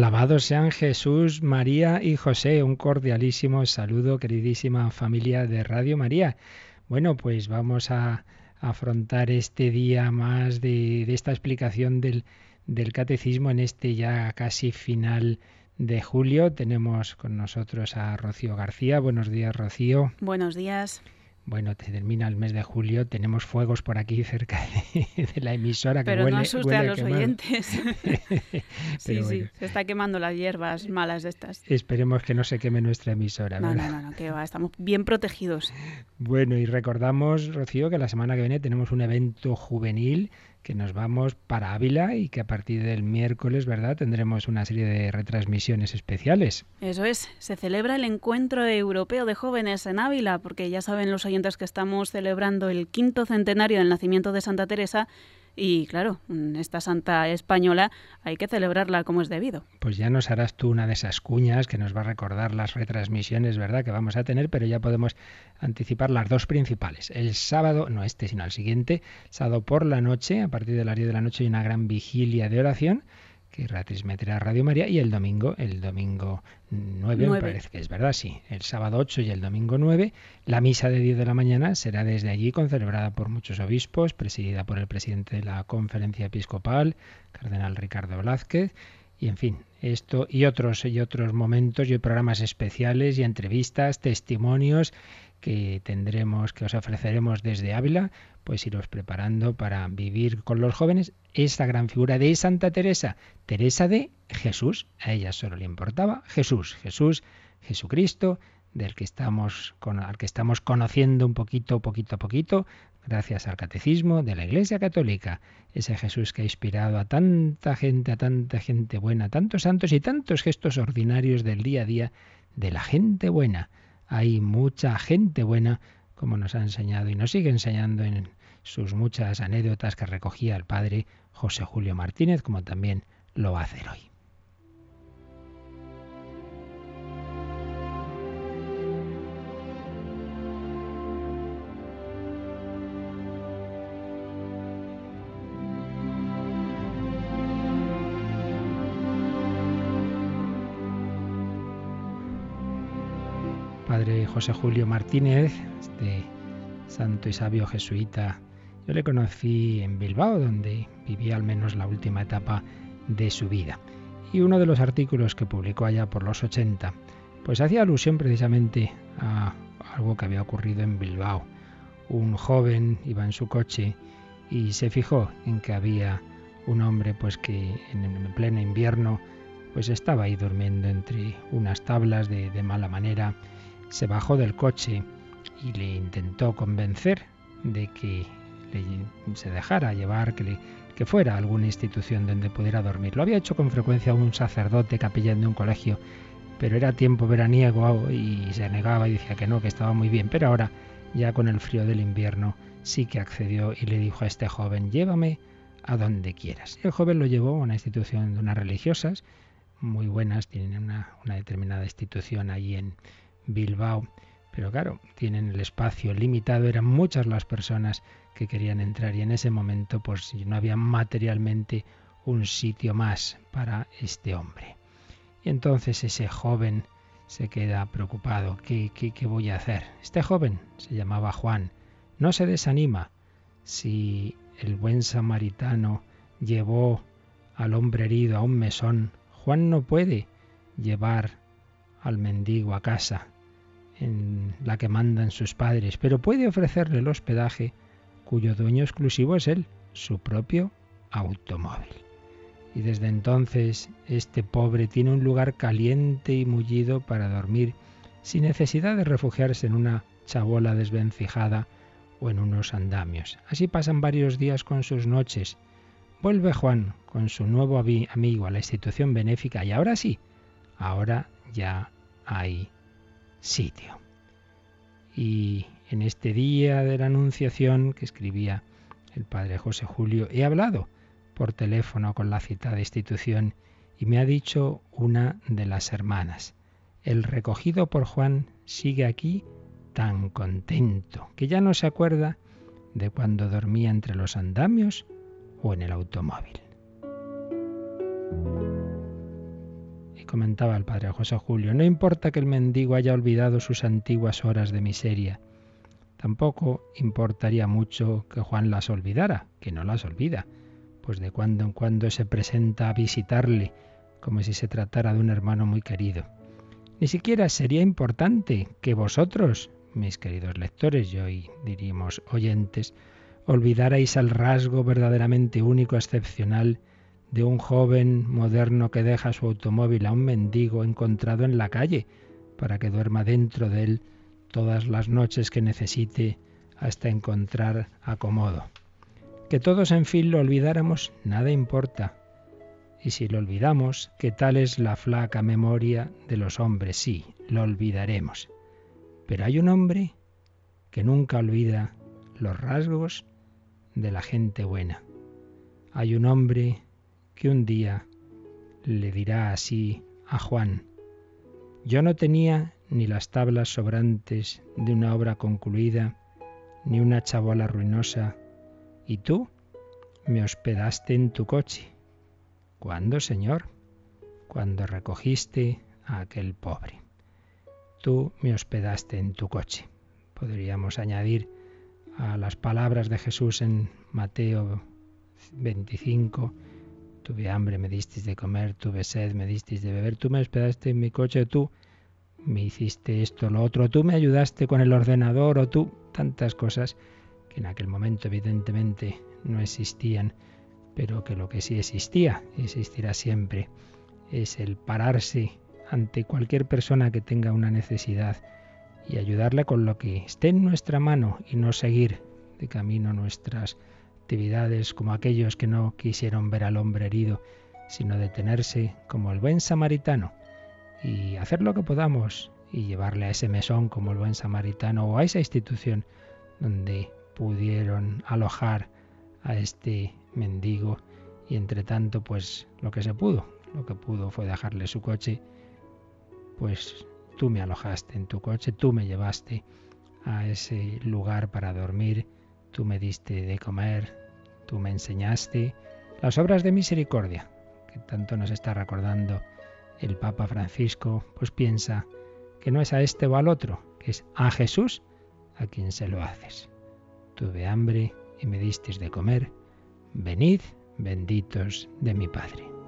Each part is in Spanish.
Alabados sean Jesús, María y José. Un cordialísimo saludo, queridísima familia de Radio María. Bueno, pues vamos a afrontar este día más de, esta explicación del, del catecismo en este ya casi final de julio. Tenemos con nosotros a Rocío García. Buenos días, Rocío. Buenos días. Bueno, te termina el mes de julio, tenemos fuegos por aquí cerca de, la emisora Pero que no asuste a los oyentes. sí, sí, se está quemando las hierbas malas de estas. Esperemos que no se queme nuestra emisora. No, no, no, no, que va, estamos bien protegidos. Bueno, y recordamos, Rocío, que la semana que viene tenemos un evento juvenil que nos vamos para Ávila y que a partir del miércoles, ¿verdad?, tendremos una serie de retransmisiones especiales. Eso es, se celebra el Encuentro Europeo de Jóvenes en Ávila, porque ya saben los oyentes que estamos celebrando el quinto centenario del nacimiento de Santa Teresa y claro, esta santa española hay que celebrarla como es debido. Pues ya nos harás tú una de esas cuñas que nos va a recordar las retransmisiones, ¿verdad?, que vamos a tener, pero ya podemos anticipar las dos principales. El sábado, no este, sino el siguiente, sábado por la noche, a partir de las 10 de la noche hay una gran vigilia de oración que retransmitirá Radio María y el domingo, el domingo 9, me parece que es verdad, sí, el sábado 8 y el domingo 9, la misa de 10 de la mañana será desde allí concelebrada por muchos obispos, presidida por el presidente de la Conferencia Episcopal, Cardenal Ricardo Velázquez, y en fin, esto y otros y otros momentos y programas especiales y entrevistas, testimonios que tendremos, que os ofreceremos desde Ávila, pues iros preparando para vivir con los jóvenes esta gran figura de Santa Teresa, Teresa de Jesús. A ella solo le importaba Jesús, Jesús, Jesucristo, del que estamos con, al que estamos conociendo un poquito, poquito a poquito, gracias al catecismo de la Iglesia Católica, ese Jesús que ha inspirado a tanta gente, a tanta gente buena, tantos santos y tantos gestos ordinarios del día a día de la gente buena hay mucha gente buena, como nos ha enseñado y nos sigue enseñando en sus muchas anécdotas que recogía el padre José Julio Martínez, como también lo va a hacer hoy. padre José Julio Martínez, este santo y sabio jesuita. Yo le conocí en Bilbao, donde vivía al menos la última etapa de su vida. Y uno de los artículos que publicó allá por los 80, pues hacía alusión precisamente a algo que había ocurrido en Bilbao. Un joven iba en su coche y se fijó en que había un hombre pues que en pleno invierno pues estaba ahí durmiendo entre unas tablas de, de mala manera se bajó del coche y le intentó convencer de que se dejara llevar, que, le, que fuera a alguna institución donde pudiera dormir. Lo había hecho con frecuencia un sacerdote capellán de un colegio, pero era tiempo veraniego y se negaba y decía que no, que estaba muy bien. Pero ahora, ya con el frío del invierno, sí que accedió y le dijo a este joven, llévame a donde quieras. El joven lo llevó a una institución de unas religiosas, muy buenas, tienen una, una determinada institución allí en, Bilbao. Pero claro, tienen el espacio limitado, eran muchas las personas que querían entrar y en ese momento pues no había materialmente un sitio más para este hombre. Y entonces ese joven se queda preocupado. ¿Qué, qué, qué voy a hacer? Este joven se llamaba Juan. No se desanima. Si el buen samaritano llevó al hombre herido a un mesón, Juan no puede llevar al mendigo a casa en la que mandan sus padres, pero puede ofrecerle el hospedaje cuyo dueño exclusivo es él, su propio automóvil. Y desde entonces este pobre tiene un lugar caliente y mullido para dormir, sin necesidad de refugiarse en una chabola desvencijada o en unos andamios. Así pasan varios días con sus noches. Vuelve Juan con su nuevo amigo a la institución benéfica y ahora sí, ahora ya hay sitio. Y en este día de la Anunciación que escribía el padre José Julio, he hablado por teléfono con la citada institución y me ha dicho una de las hermanas, el recogido por Juan sigue aquí tan contento que ya no se acuerda de cuando dormía entre los andamios o en el automóvil. Y comentaba el padre José Julio, no importa que el mendigo haya olvidado sus antiguas horas de miseria, tampoco importaría mucho que Juan las olvidara, que no las olvida, pues de cuando en cuando se presenta a visitarle como si se tratara de un hermano muy querido. Ni siquiera sería importante que vosotros, mis queridos lectores y hoy diríamos oyentes, olvidarais el rasgo verdaderamente único, excepcional, de un joven moderno que deja su automóvil a un mendigo encontrado en la calle para que duerma dentro de él todas las noches que necesite hasta encontrar acomodo. Que todos en fin lo olvidáramos, nada importa. Y si lo olvidamos, ¿qué tal es la flaca memoria de los hombres? Sí, lo olvidaremos. Pero hay un hombre que nunca olvida los rasgos de la gente buena. Hay un hombre que un día le dirá así a Juan, yo no tenía ni las tablas sobrantes de una obra concluida, ni una chabola ruinosa, y tú me hospedaste en tu coche. ¿Cuándo, Señor? Cuando recogiste a aquel pobre tú me hospedaste en tu coche. Podríamos añadir a las palabras de Jesús en Mateo 25, tuve hambre, me disteis de comer, tuve sed, me disteis de beber, tú me hospedaste en mi coche, tú me hiciste esto, lo otro, tú me ayudaste con el ordenador o tú, tantas cosas que en aquel momento evidentemente no existían, pero que lo que sí existía, existirá siempre, es el pararse ante cualquier persona que tenga una necesidad y ayudarle con lo que esté en nuestra mano y no seguir de camino nuestras actividades como aquellos que no quisieron ver al hombre herido, sino detenerse como el buen samaritano y hacer lo que podamos y llevarle a ese mesón como el buen samaritano o a esa institución donde pudieron alojar a este mendigo. Y entre tanto pues lo que se pudo, lo que pudo fue dejarle su coche. Pues tú me alojaste en tu coche, tú me llevaste a ese lugar para dormir, tú me diste de comer, tú me enseñaste las obras de misericordia que tanto nos está recordando el Papa Francisco, pues piensa que no es a este o al otro, que es a Jesús a quien se lo haces. Tuve hambre y me disteis de comer, venid benditos de mi Padre.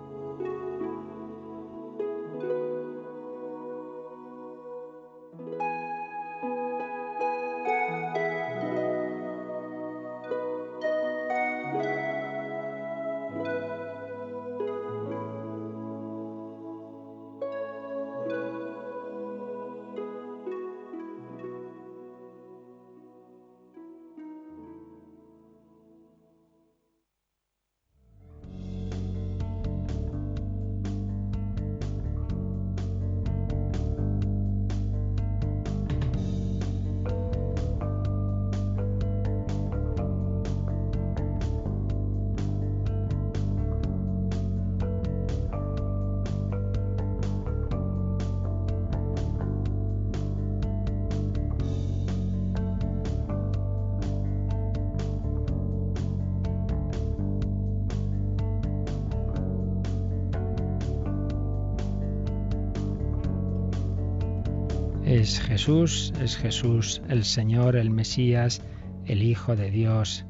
Es Jesús, es Jesús el Señor, el Mesías, el Hijo de Dios,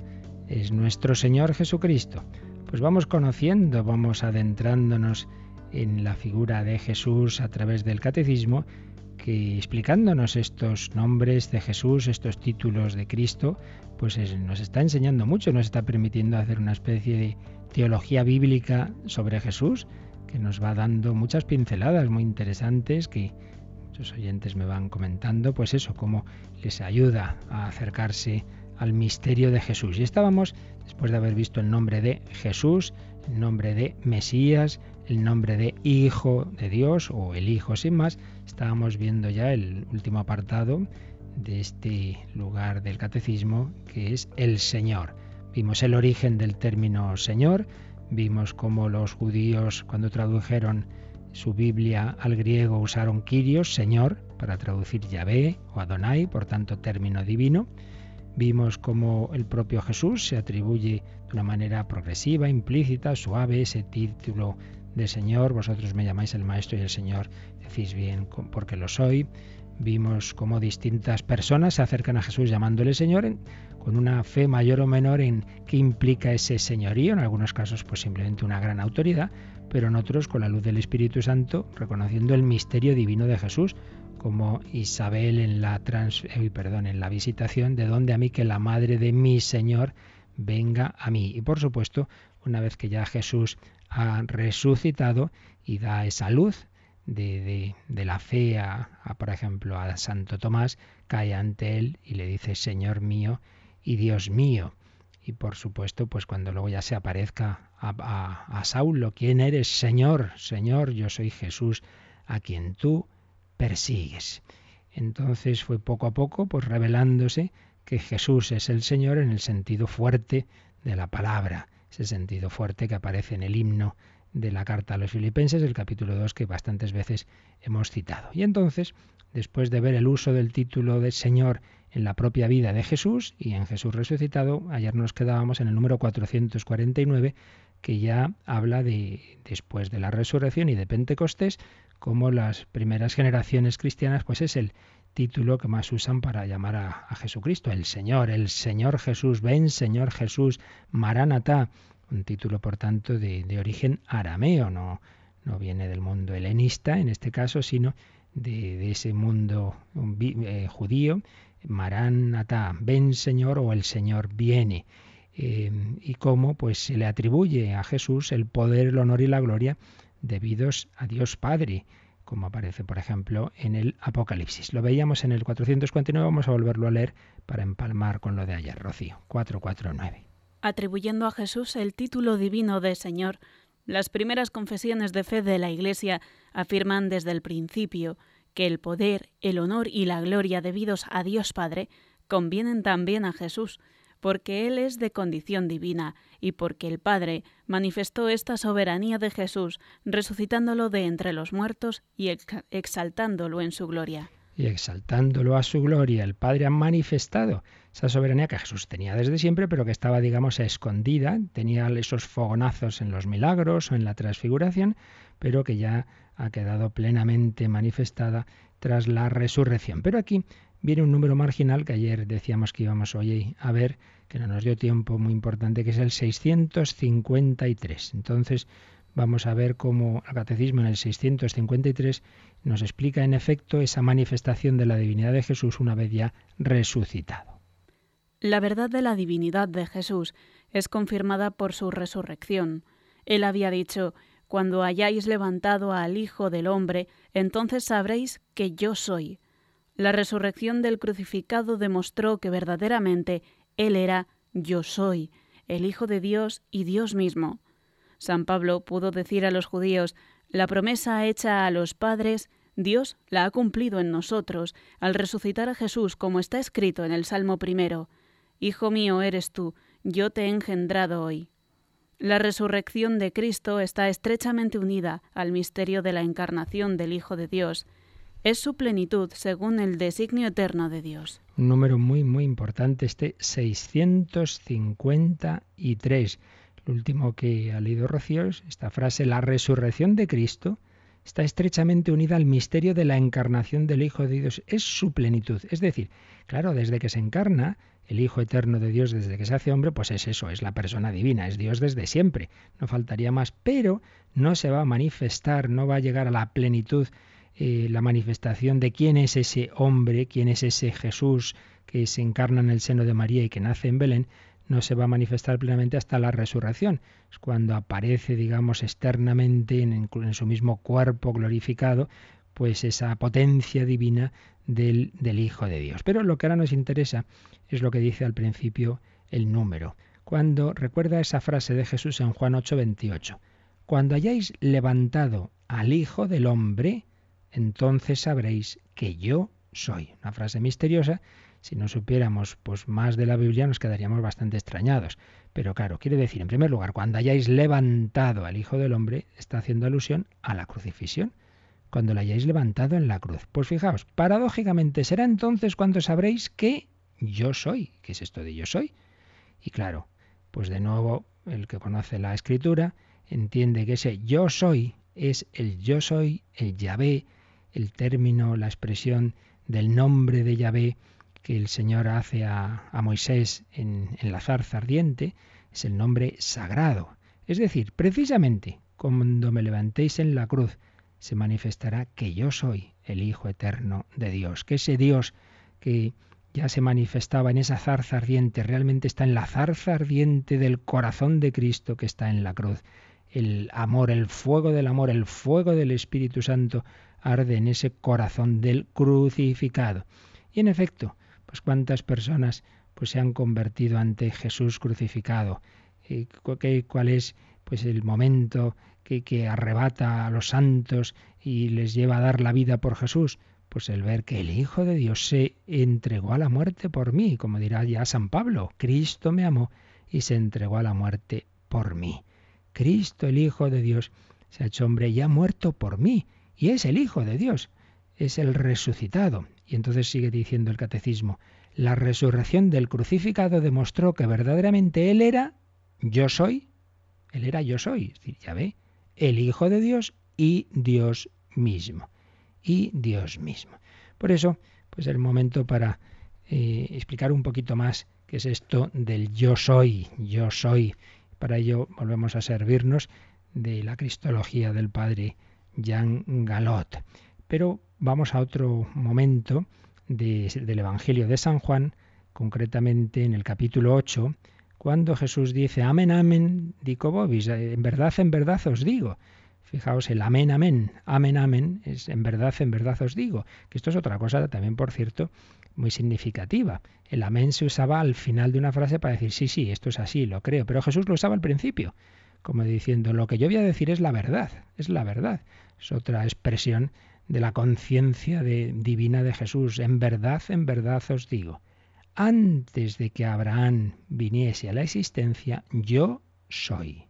es nuestro Señor Jesucristo. Pues vamos conociendo, vamos adentrándonos en la figura de Jesús a través del catecismo, que explicándonos estos nombres de Jesús, estos títulos de Cristo, pues nos está enseñando mucho, nos está permitiendo hacer una especie de teología bíblica sobre Jesús, que nos va dando muchas pinceladas muy interesantes que Muchos oyentes me van comentando, pues eso, cómo les ayuda a acercarse al misterio de Jesús. Y estábamos, después de haber visto el nombre de Jesús, el nombre de Mesías, el nombre de Hijo de Dios o el Hijo sin más, estábamos viendo ya el último apartado de este lugar del catecismo que es el Señor. Vimos el origen del término Señor, vimos cómo los judíos cuando tradujeron su Biblia al griego usaron Kyrios, Señor, para traducir Yahvé o Adonai, por tanto término divino. Vimos cómo el propio Jesús se atribuye de una manera progresiva, implícita, suave ese título de Señor. Vosotros me llamáis el Maestro y el Señor, decís bien porque lo soy. Vimos cómo distintas personas se acercan a Jesús llamándole Señor con una fe mayor o menor en qué implica ese señorío, en algunos casos pues simplemente una gran autoridad, pero en otros con la luz del Espíritu Santo reconociendo el misterio divino de Jesús, como Isabel en la trans, eh, perdón, en la visitación de donde a mí que la madre de mi Señor venga a mí. Y por supuesto, una vez que ya Jesús ha resucitado y da esa luz, de, la fe a, por ejemplo, a Santo Tomás, cae ante él y le dice, Señor mío y Dios mío. Y por supuesto, pues cuando luego ya se aparezca a, a, Saulo, ¿quién eres? Señor, Señor, yo soy Jesús, a quien tú persigues. Entonces fue poco a poco, pues revelándose que Jesús es el Señor en el sentido fuerte de la palabra, ese sentido fuerte que aparece en el himno de la carta a los filipenses, el capítulo 2 que bastantes veces hemos citado. Y entonces, después de ver el uso del título de Señor en la propia vida de Jesús y en Jesús resucitado, ayer nos quedábamos en el número 449, que ya habla de después de la resurrección y de Pentecostés, como las primeras generaciones cristianas, pues es el título que más usan para llamar a, a Jesucristo, el Señor, el Señor Jesús, ven Señor Jesús, Maranatá, un título, por tanto, de, origen arameo, no, no viene del mundo helenista en este caso, sino de, ese mundo eh, judío, Maranatá, ven Señor o el Señor viene. Eh, y cómo pues se le atribuye a Jesús el poder, el honor y la gloria debidos a Dios Padre, como aparece por ejemplo en el Apocalipsis. Lo veíamos en el 449, vamos a volverlo a leer para empalmar con lo de ayer, Rocío, 449 atribuyendo a Jesús el título divino de Señor. Las primeras confesiones de fe de la Iglesia afirman desde el principio que el poder, el honor y la gloria debidos a Dios Padre convienen también a Jesús, porque Él es de condición divina y porque el Padre manifestó esta soberanía de Jesús, resucitándolo de entre los muertos y exaltándolo en su gloria y exaltándolo a su gloria, el Padre ha manifestado esa soberanía que Jesús tenía desde siempre, pero que estaba, digamos, escondida, tenía esos fogonazos en los milagros o en la transfiguración, pero que ya ha quedado plenamente manifestada tras la resurrección. Pero aquí viene un número marginal que ayer decíamos que íbamos hoy a ver, que no nos dio tiempo muy importante, que es el 653. Entonces, vamos a ver cómo el Catecismo en el 653 nos explica en efecto esa manifestación de la divinidad de Jesús una vez ya resucitado. La verdad de la divinidad de Jesús es confirmada por su resurrección. Él había dicho, Cuando hayáis levantado al Hijo del Hombre, entonces sabréis que yo soy. La resurrección del crucificado demostró que verdaderamente Él era yo soy, el Hijo de Dios y Dios mismo. San Pablo pudo decir a los judíos, la promesa hecha a los padres, Dios la ha cumplido en nosotros al resucitar a Jesús, como está escrito en el Salmo primero. Hijo mío eres tú, yo te he engendrado hoy. La resurrección de Cristo está estrechamente unida al misterio de la encarnación del Hijo de Dios. Es su plenitud según el designio eterno de Dios. Un número muy, muy importante, este 653 lo último que ha leído Rocío es esta frase, la resurrección de Cristo está estrechamente unida al misterio de la encarnación del Hijo de Dios. Es su plenitud. Es decir, claro, desde que se encarna, el Hijo eterno de Dios, desde que se hace hombre, pues es eso, es la persona divina, es Dios desde siempre. No faltaría más, pero no se va a manifestar, no va a llegar a la plenitud eh, la manifestación de quién es ese hombre, quién es ese Jesús que se encarna en el seno de María y que nace en Belén, no se va a manifestar plenamente hasta la resurrección. Es cuando aparece, digamos, externamente en, su mismo cuerpo glorificado, pues esa potencia divina del, del Hijo de Dios. Pero lo que ahora nos interesa es lo que dice al principio el número. Cuando recuerda esa frase de Jesús en Juan 8:28, cuando hayáis levantado al Hijo del Hombre, entonces sabréis que yo soy. Una frase misteriosa. Si no supiéramos pues más de la Biblia nos quedaríamos bastante extrañados. Pero claro, quiere decir, en primer lugar, cuando hayáis levantado al Hijo del Hombre, está haciendo alusión a la crucifixión. Cuando la hayáis levantado en la cruz. Pues fijaos, paradójicamente será entonces cuando sabréis que yo soy. ¿Qué es esto de yo soy? Y claro, pues de nuevo, el que conoce la escritura entiende que ese yo soy es el yo soy, el Yahvé, el término, la expresión del nombre de Yahvé que el Señor hace a, Moisés en, en la zarza ardiente, es el nombre sagrado. Es decir, precisamente cuando me levantéis en la cruz, se manifestará que yo soy el Hijo eterno de Dios, que ese Dios que ya se manifestaba en esa zarza ardiente, realmente está en la zarza ardiente del corazón de Cristo que está en la cruz. El amor, el fuego del amor, el fuego del Espíritu Santo arde en ese corazón del crucificado. Y en efecto, pues cuántas personas pues se han convertido ante Jesús crucificado. Eh, ¿Cuál es pues el momento que, que arrebata a los santos y les lleva a dar la vida por Jesús? Pues el ver que el Hijo de Dios se entregó a la muerte por mí, como dirá ya San Pablo, Cristo me amó y se entregó a la muerte por mí. Cristo, el Hijo de Dios, se ha hecho hombre y ha muerto por mí, y es el Hijo de Dios, es el resucitado. Y entonces sigue diciendo el catecismo, la resurrección del crucificado demostró que verdaderamente Él era yo soy, Él era yo soy, es decir, ya ve, el Hijo de Dios y Dios mismo y Dios mismo. Por eso, pues el momento para eh, explicar un poquito más qué es esto del yo soy, yo soy. Para ello volvemos a servirnos de la cristología del padre Jean Galot. Pero vamos a otro momento del Evangelio de San Juan, concretamente en el capítulo 8, cuando Jesús dice, amén, amén, dico vobis, en verdad, en verdad os digo. Fijaos, el amén, amén, amén, amén, es en verdad, en verdad os digo, que esto es otra cosa también, por cierto, muy significativa. El amén se usaba al final de una frase para decir, sí, sí, esto es así, lo creo, pero Jesús lo usaba al principio, como diciendo, lo que yo voy a decir es la verdad, es la verdad. Es otra expresión de la conciencia divina de Jesús. En verdad, en verdad os digo, antes de que Abraham viniese a la existencia, yo soy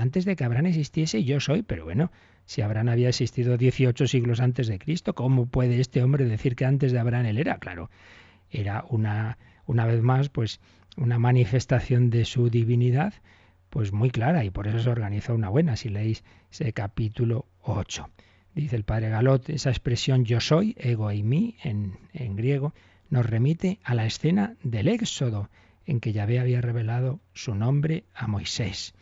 antes de que Abraham existiese yo soy, pero bueno, si Abraham había existido 18 siglos antes de Cristo, ¿cómo puede este hombre decir que antes de Abraham él era? Claro, era una, una vez más, pues una manifestación de su divinidad, pues muy clara, y por eso se organiza una buena, si leéis ese capítulo 8. Dice el padre Galot, esa expresión yo soy, ego y mí, en, en griego, nos remite a la escena del Éxodo, en que Yahvé había revelado su nombre a Moisés.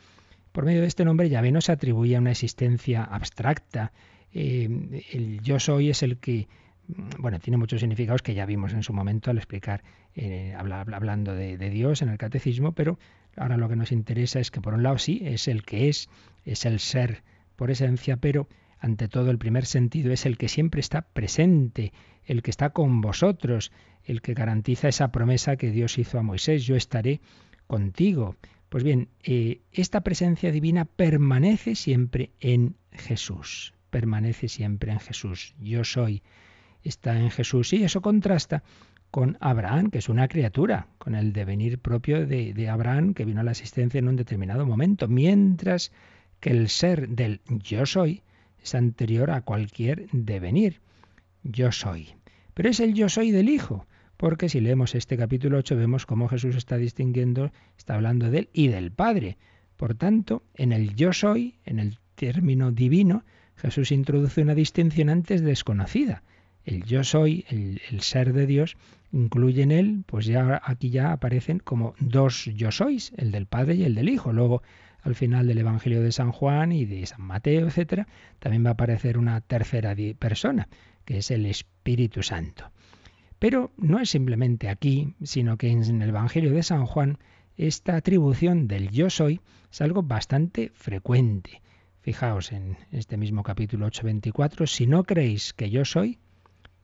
Por medio de este nombre Yahvé no se atribuye una existencia abstracta. Eh, el yo soy es el que, mm, bueno, tiene muchos significados que ya vimos en su momento al explicar, eh, hablando de, Dios en el catecismo, pero ahora lo que nos interesa es que por un lado sí, es el que es, es el ser por esencia, pero ante todo el primer sentido es el que siempre está presente, el que está con vosotros, el que garantiza esa promesa que Dios hizo a Moisés, yo estaré contigo. Pues bien, eh, esta presencia divina permanece siempre en Jesús, permanece siempre en Jesús. Yo soy, está en Jesús y eso contrasta con Abraham, que es una criatura, con el devenir propio de, de Abraham, que vino a la existencia en un determinado momento, mientras que el ser del yo soy es anterior a cualquier devenir. Yo soy. Pero es el yo soy del Hijo, porque si leemos este capítulo 8 vemos cómo Jesús está distinguiendo, está hablando de él y del Padre. Por tanto, en el yo soy, en el término divino, Jesús introduce una distinción antes desconocida. El yo soy, el, ser de Dios, incluye en él, pues ya aquí ya aparecen como dos yo sois, el del Padre y el del Hijo. Luego, al final del Evangelio de San Juan y de San Mateo, etcétera, también va a aparecer una tercera persona, que es el Espíritu Santo. Pero no es simplemente aquí, sino que en el Evangelio de San Juan esta atribución del yo soy es algo bastante frecuente. Fijaos en este mismo capítulo 8.24, si no creéis que yo soy,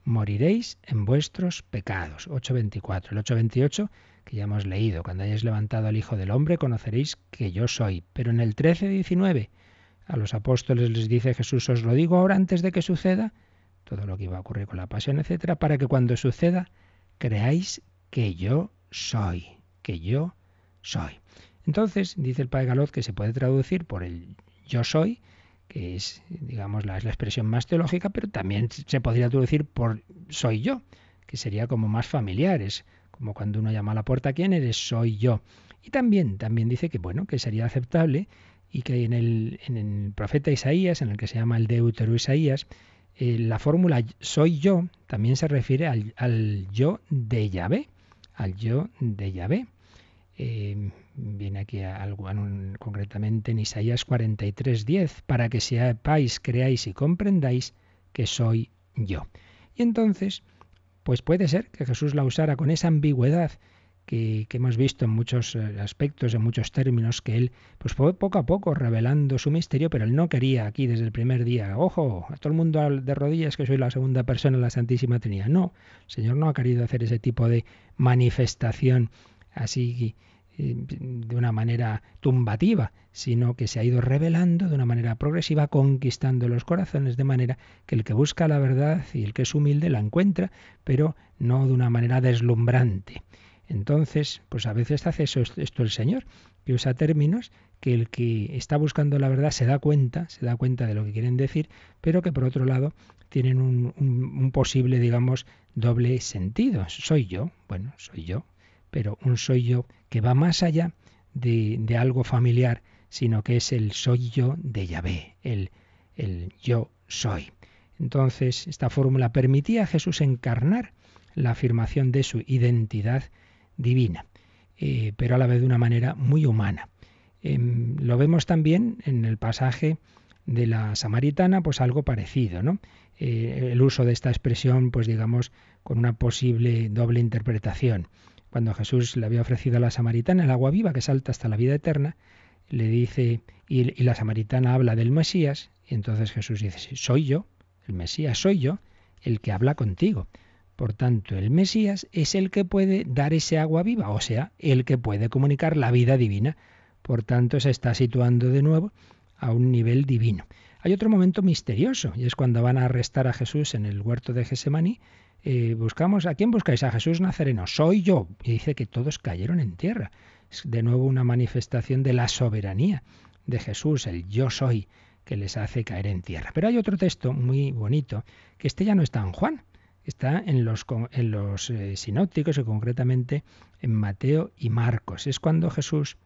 moriréis en vuestros pecados. 8.24. El 8.28, que ya hemos leído, cuando hayáis levantado al Hijo del Hombre, conoceréis que yo soy. Pero en el 13.19, a los apóstoles les dice Jesús, os lo digo ahora antes de que suceda, todo lo que iba a ocurrir con la pasión, etcétera, para que cuando suceda creáis que yo soy, que yo soy. Entonces, dice el padre Galot que se puede traducir por el yo soy, que es, digamos, la, la expresión más teológica, pero también se podría traducir por soy yo, que sería como más familiares, como cuando uno llama a la puerta, ¿quién eres? Soy yo. Y también, también dice que, bueno, que sería aceptable y que en el, en el profeta Isaías, en el que se llama el Deutero Isaías, eh, la fórmula soy yo también se refiere al, yo de Yahvé, al yo de Yahvé. Eh, viene aquí algo concretamente en Isaías 43:10, para que sepáis, creáis y comprendáis que soy yo. Y entonces, pues puede ser que Jesús la usara con esa ambigüedad que, hemos visto en muchos eh, aspectos, en muchos términos, que él pues fue poco a poco revelando su misterio, pero él no quería aquí desde el primer día, ojo, a todo el mundo de rodillas que soy la segunda persona en la Santísima Trinidad. No, el Señor no ha querido hacer ese tipo de manifestación así de una manera tumbativa, sino que se ha ido revelando de una manera progresiva, conquistando los corazones, de manera que el que busca la verdad y el que es humilde la encuentra, pero no de una manera deslumbrante. Entonces, pues a veces hace eso, esto el Señor, que usa términos que el que está buscando la verdad se da cuenta, se da cuenta de lo que quieren decir, pero que por otro lado tienen un, posible, digamos, doble sentido. Soy yo, bueno, soy yo, pero un soy yo que va más allá de, algo familiar, sino que es el soy yo de Yahvé, el, el yo soy. Entonces, esta fórmula permitía a Jesús encarnar la afirmación de su identidad divina, eh, pero a la vez de una manera muy humana. Em, lo vemos también en el pasaje de la samaritana, pues algo parecido, ¿no? Eh, el uso de esta expresión, pues digamos, con una posible doble interpretación. Cuando Jesús le había ofrecido a la samaritana el agua viva que salta hasta la vida eterna, le dice, y, la samaritana habla del Mesías, y entonces Jesús dice, soy yo, el Mesías soy yo, el que habla contigo. Por tanto, el Mesías es el que puede dar ese agua viva, o sea, el que puede comunicar la vida divina. Por tanto, se está situando de nuevo a un nivel divino. Hay otro momento misterioso, y es cuando van a arrestar a Jesús en el huerto de Gesemaní. Eh, buscamos, ¿a quién buscáis? A Jesús Nazareno. Soy yo. Y dice que todos cayeron en tierra. Es de nuevo una manifestación de la soberanía de Jesús, el yo soy, que les hace caer en tierra. Pero hay otro texto muy bonito, que este ya no está en Juan, está en los, en los eh, sinópticos y concretamente en Mateo y Marcos. Es cuando Jesús,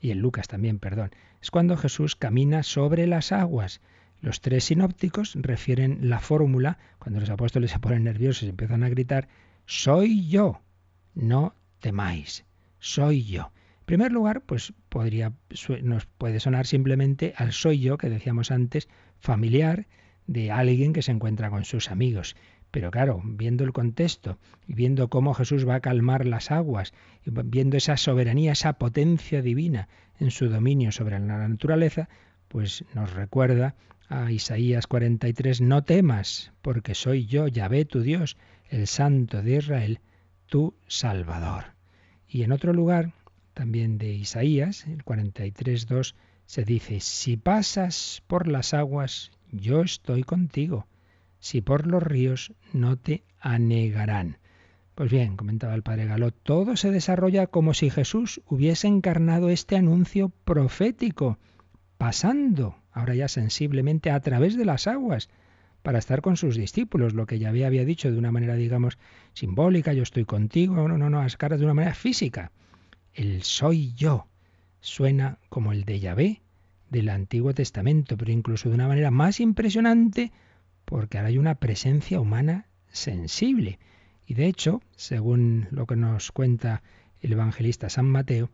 y en Lucas también, perdón, es cuando Jesús camina sobre las aguas. Los tres sinópticos refieren la fórmula, cuando los apóstoles se ponen nerviosos y empiezan a gritar, soy yo, no temáis, soy yo. En primer lugar, pues podría, nos puede sonar simplemente al soy yo que decíamos antes, familiar, de alguien que se encuentra con sus amigos. Pero claro, viendo el contexto y viendo cómo Jesús va a calmar las aguas, y viendo esa soberanía, esa potencia divina en su dominio sobre la naturaleza, pues nos recuerda a Isaías 43, no temas, porque soy yo, Yahvé tu Dios, el Santo de Israel, tu Salvador. Y en otro lugar, también de Isaías, el 43, 2, se dice, si pasas por las aguas, yo estoy contigo si por los ríos no te anegarán. Pues bien, comentaba el padre Galo, todo se desarrolla como si Jesús hubiese encarnado este anuncio profético, pasando, ahora ya sensiblemente, a través de las aguas, para estar con sus discípulos, lo que ya había, había dicho de una manera, digamos, simbólica, yo estoy contigo, no, no, no, las caras de una manera física. El soy yo suena como el de Yahvé del Antiguo Testamento, pero incluso de una manera más impresionante, porque ahora hay una presencia humana sensible. Y de hecho, según lo que nos cuenta el evangelista San Mateo,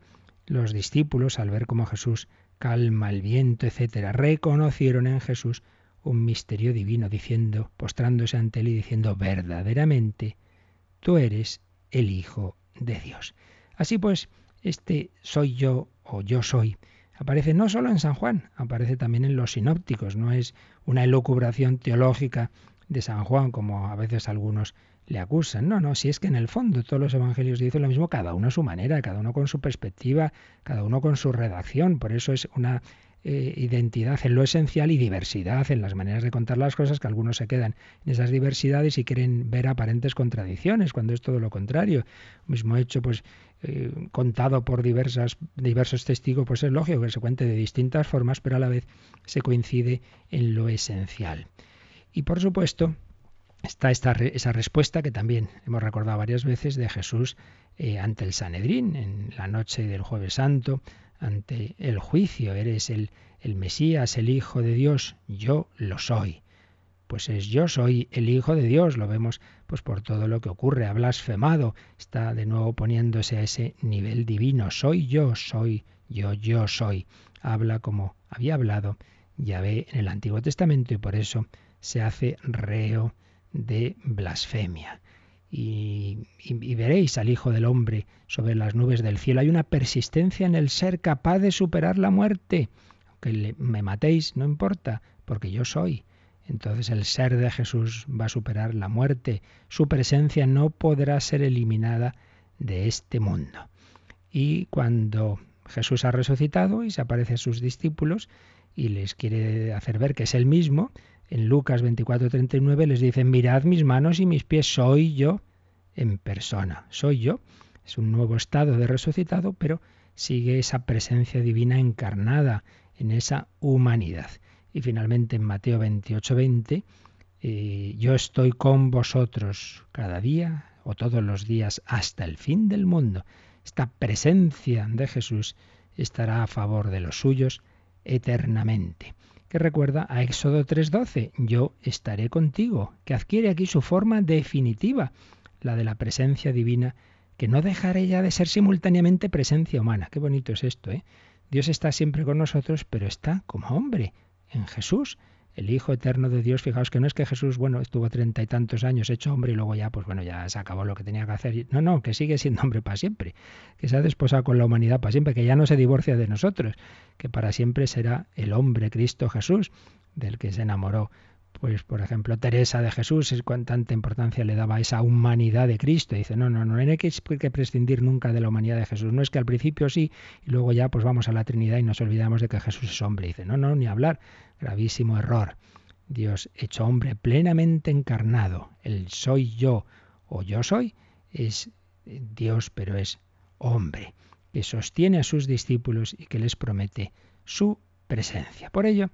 los discípulos, al ver cómo Jesús calma el viento, etcétera, reconocieron en Jesús un misterio divino, diciendo, postrándose ante él y diciendo, verdaderamente, tú eres el Hijo de Dios. Así pues, este soy yo o yo soy aparece no solo en San Juan, aparece también en los sinópticos, no es una elucubración teológica de San Juan como a veces algunos le acusan. No, no, si es que en el fondo todos los evangelios dicen lo mismo, cada uno a su manera, cada uno con su perspectiva, cada uno con su redacción. Por eso es una eh, identidad en lo esencial y diversidad en las maneras de contar las cosas, que algunos se quedan en esas diversidades y quieren ver aparentes contradicciones, cuando es todo lo contrario. mismo hecho, pues eh, contado por diversas, diversos testigos, pues es lógico que se cuente de distintas formas, pero a la vez se coincide en lo esencial. Y por supuesto, está esta, esa respuesta que también hemos recordado varias veces de Jesús eh, ante el Sanedrín en la noche del jueves santo, ante el juicio. Eres el, el Mesías, el Hijo de Dios, yo lo soy. Pues es yo soy el Hijo de Dios, lo vemos pues por todo lo que ocurre, ha blasfemado, está de nuevo poniéndose a ese nivel divino, soy yo, soy yo, yo soy. Habla como había hablado Yahvé en el Antiguo Testamento y por eso se hace reo de blasfemia. Y, veréis al Hijo del Hombre sobre las nubes del cielo. Hay una persistencia en el ser capaz de superar la muerte. Aunque me matéis, no importa, porque yo soy. Entonces el ser de Jesús va a superar la muerte. Su presencia no podrá ser eliminada de este mundo. Y cuando Jesús ha resucitado y se aparece a sus discípulos y les quiere hacer ver que es el mismo, en Lucas 24:39 les dice, mirad mis manos y mis pies, soy yo en persona, soy yo. Es un nuevo estado de resucitado, pero sigue esa presencia divina encarnada en esa humanidad. Y finalmente en Mateo 28:20, eh, yo estoy con vosotros cada día o todos los días hasta el fin del mundo. Esta presencia de Jesús estará a favor de los suyos eternamente que recuerda a Éxodo 3:12, yo estaré contigo, que adquiere aquí su forma definitiva, la de la presencia divina, que no dejará ya de ser simultáneamente presencia humana. Qué bonito es esto, ¿eh? Dios está siempre con nosotros, pero está como hombre, en Jesús el Hijo Eterno de Dios, fijaos que no es que Jesús, bueno, estuvo treinta y tantos años hecho hombre y luego ya, pues bueno, ya se acabó lo que tenía que hacer. No, no, que sigue siendo hombre para siempre, que se ha desposado con la humanidad para siempre, que ya no se divorcia de nosotros, que para siempre será el hombre Cristo Jesús, del que se enamoró pues por ejemplo Teresa de Jesús, es tanta importancia le daba a esa humanidad de Cristo. Dice, no, no, no, no hay que prescindir nunca de la humanidad de Jesús. No es que al principio sí y luego ya pues vamos a la Trinidad y nos olvidamos de que Jesús es hombre. Dice, no, no, ni hablar. Gravísimo error. Dios hecho hombre plenamente encarnado. El soy yo o yo soy es Dios, pero es hombre, que sostiene a sus discípulos y que les promete su presencia. Por ello,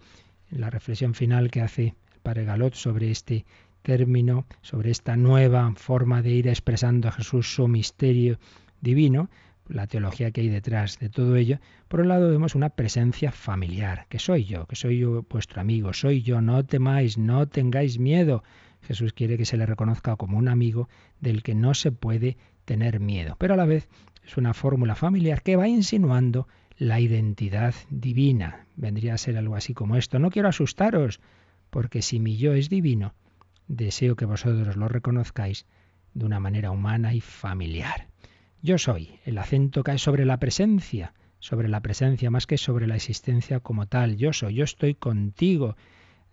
en la reflexión final que hace Padre Galot sobre este término, sobre esta nueva forma de ir expresando a Jesús su misterio divino, la teología que hay detrás de todo ello, por un lado vemos una presencia familiar, que soy yo, que soy yo vuestro amigo, soy yo, no temáis, no tengáis miedo. Jesús quiere que se le reconozca como un amigo del que no se puede tener miedo, pero a la vez es una fórmula familiar que va insinuando la identidad divina. Vendría a ser algo así como esto, no quiero asustaros, porque si mi yo es divino, deseo que vosotros lo reconozcáis de una manera humana y familiar. Yo soy, el acento cae sobre la presencia, sobre la presencia más que sobre la existencia como tal. Yo soy, yo estoy contigo.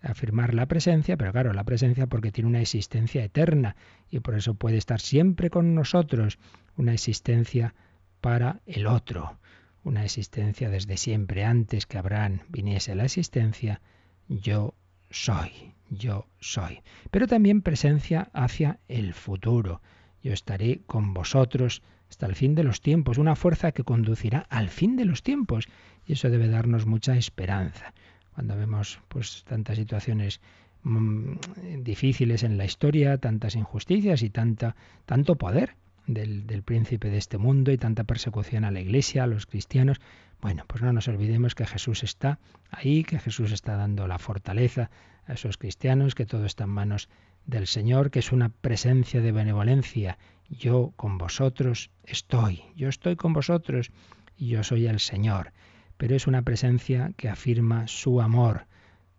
Afirmar la presencia, pero claro, la presencia porque tiene una existencia eterna y por eso puede estar siempre con nosotros, una existencia para el otro, una existencia desde siempre, antes que Abraham viniese a la existencia, yo soy, yo soy. Pero también presencia hacia el futuro. Yo estaré con vosotros hasta el fin de los tiempos, una fuerza que conducirá al fin de los tiempos. Y eso debe darnos mucha esperanza. Cuando vemos pues tantas situaciones mm, difíciles en la historia, tantas injusticias y tanta, tanto poder del, príncipe de este mundo y tanta persecución a la iglesia, a los cristianos, bueno, pues no nos olvidemos que Jesús está ahí, que Jesús está dando la fortaleza a esos cristianos, que todo está en manos del Señor, que es una presencia de benevolencia. Yo con vosotros estoy, yo estoy con vosotros y yo soy el Señor. Pero es una presencia que afirma su amor,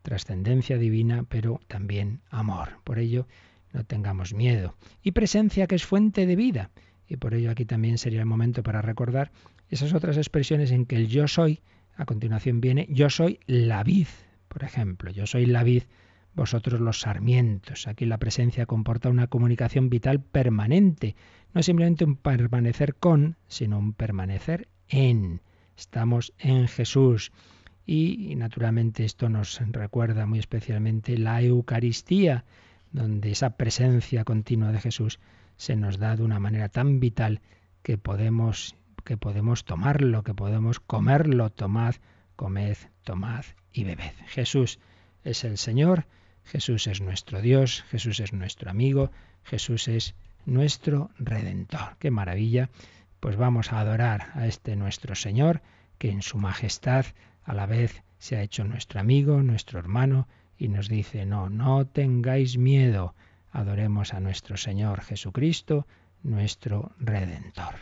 trascendencia divina, pero también amor. Por ello, no tengamos miedo. Y presencia que es fuente de vida. Y por ello aquí también sería el momento para recordar esas otras expresiones en que el yo soy, a continuación viene, yo soy la vid, por ejemplo, yo soy la vid, vosotros los sarmientos. Aquí la presencia comporta una comunicación vital permanente, no simplemente un permanecer con, sino un permanecer en. Estamos en Jesús y, naturalmente esto nos recuerda muy especialmente la Eucaristía, donde esa presencia continua de Jesús se nos da de una manera tan vital que podemos que podemos tomarlo, que podemos comerlo, tomad, comed, tomad y bebed. Jesús es el Señor, Jesús es nuestro Dios, Jesús es nuestro amigo, Jesús es nuestro redentor. Qué maravilla. Pues vamos a adorar a este nuestro Señor, que en su majestad a la vez se ha hecho nuestro amigo, nuestro hermano, y nos dice, no, no tengáis miedo, adoremos a nuestro Señor Jesucristo, nuestro Redentor.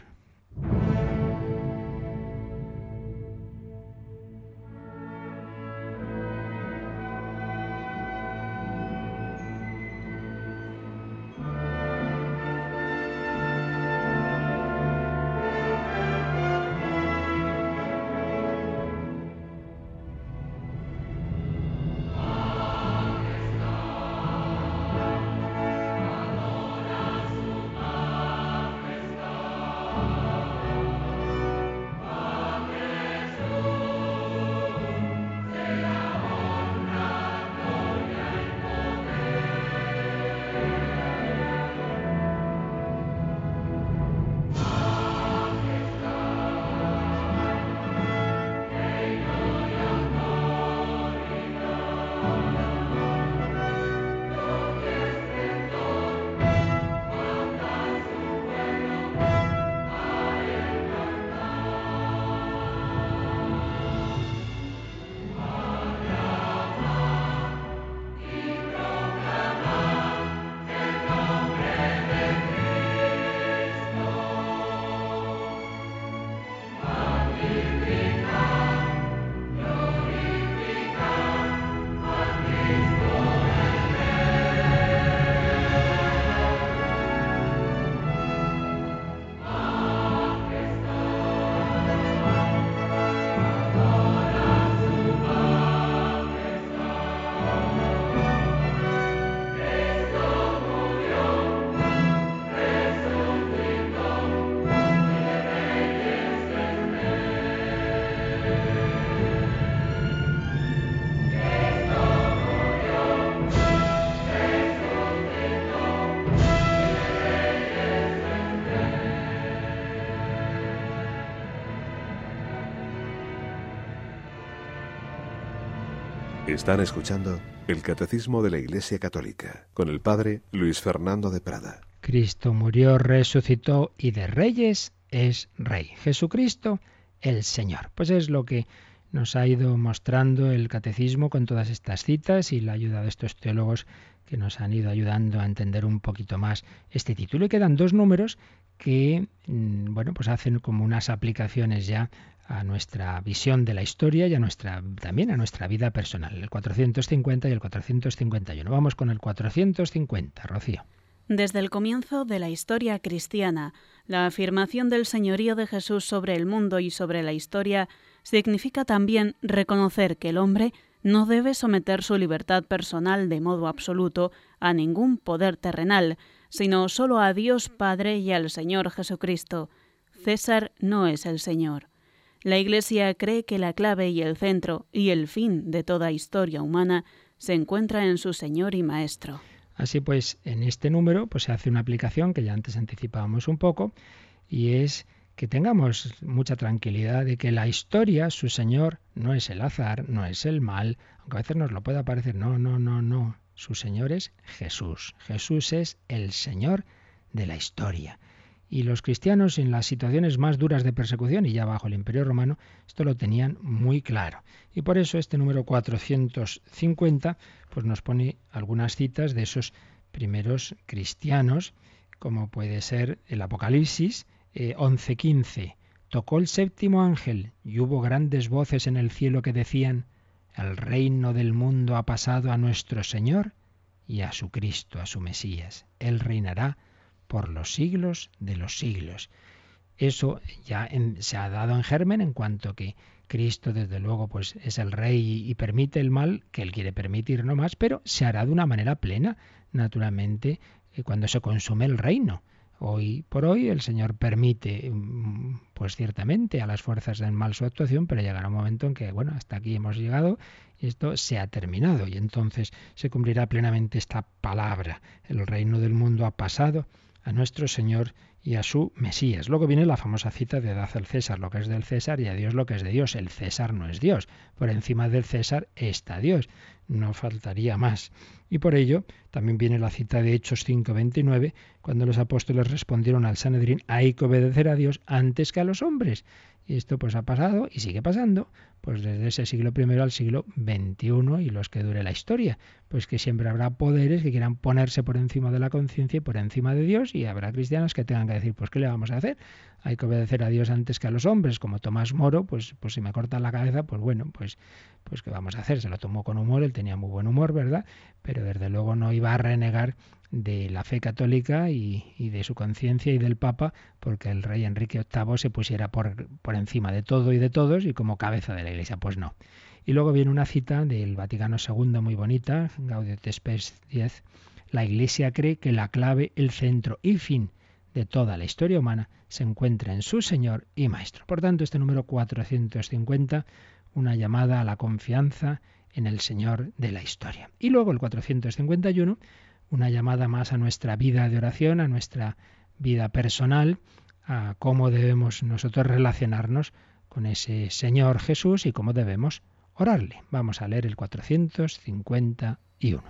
Están escuchando el Catecismo de la Iglesia Católica con el Padre Luis Fernando de Prada. Cristo murió, resucitó y de reyes es rey. Jesucristo el Señor. Pues es lo que nos ha ido mostrando el catecismo con todas estas citas y la ayuda de estos teólogos que nos han ido ayudando a entender un poquito más este título. Y quedan dos números que, mm, bueno, pues hacen como unas aplicaciones ya a nuestra visión de la historia y a nuestra, también a nuestra vida personal, el 450 y el 451. Vamos con el 450, Rocío. Desde el comienzo de la historia cristiana, la afirmación del señorío de Jesús sobre el mundo y sobre la historia significa también reconocer que el hombre no debe someter su libertad personal de modo absoluto a ningún poder terrenal, sino solo a Dios Padre y al Señor Jesucristo. César no es el Señor. La Iglesia cree que la clave y el centro y el fin de toda historia humana se encuentra en su Señor y Maestro. Así pues, en este número pues se hace una aplicación que ya antes anticipábamos un poco y es que tengamos mucha tranquilidad de que la historia, su Señor, no es el azar, no es el mal, aunque a veces nos lo pueda parecer, no, no, no, no. Su Señor es Jesús. Jesús es el Señor de la historia. Y los cristianos en las situaciones más duras de persecución y ya bajo el Imperio Romano, esto lo tenían muy claro. Y por eso este número 450 pues nos pone algunas citas de esos primeros cristianos, como puede ser el Apocalipsis eh, 11:15. Tocó el séptimo ángel y hubo grandes voces en el cielo que decían, el reino del mundo ha pasado a nuestro Señor y a su Cristo, a su Mesías. Él reinará por los siglos de los siglos. Eso ya se ha dado en germen en cuanto que Cristo, desde luego, pues es el rey y, permite el mal que él quiere permitir no más, pero se hará de una manera plena, naturalmente, eh, cuando se consume el reino. Hoy por hoy el Señor permite, mm, pues ciertamente, a las fuerzas del mal su actuación, pero llegará un momento en que, bueno, hasta aquí hemos llegado y esto se ha terminado y entonces se cumplirá plenamente esta palabra. El reino del mundo ha pasado a nuestro Señor y a su Mesías. Luego viene la famosa cita de Daz al César lo que es del César y a Dios lo que es de Dios. El César no es Dios. Por encima del César está Dios. No faltaría más. Y por ello también viene la cita de Hechos 5:29, cuando los apóstoles respondieron al Sanedrín, hay que obedecer a Dios antes que a los hombres. Y esto pues ha pasado y sigue pasando, pues desde ese siglo I al siglo XXI y los que dure la historia. Pues que siempre habrá poderes que quieran ponerse por encima de la conciencia y por encima de Dios y habrá cristianos que tengan que decir, pues ¿qué le vamos a hacer? Hay que obedecer a Dios antes que a los hombres, como Tomás Moro, pues, pues si me cortan la cabeza, pues bueno, pues, pues ¿qué vamos a hacer? Se lo tomó con humor, él tenía muy buen humor, ¿verdad? Pero desde luego no iba a renegar de la fe católica y, de su conciencia y del Papa, porque el rey Enrique VIII se pusiera por, por encima de todo y de todos y como cabeza de la Iglesia. Pues no. Y luego viene una cita del Vaticano II muy bonita, Gaudium Spes 10. La Iglesia cree que la clave, el centro y fin de toda la historia humana se encuentra en su Señor y Maestro. Por tanto, este número 450, una llamada a la confianza en el Señor de la historia. Y luego el 451 una llamada más a nuestra vida de oración, a nuestra vida personal, a cómo debemos nosotros relacionarnos con ese Señor Jesús y cómo debemos orarle. Vamos a leer el 451.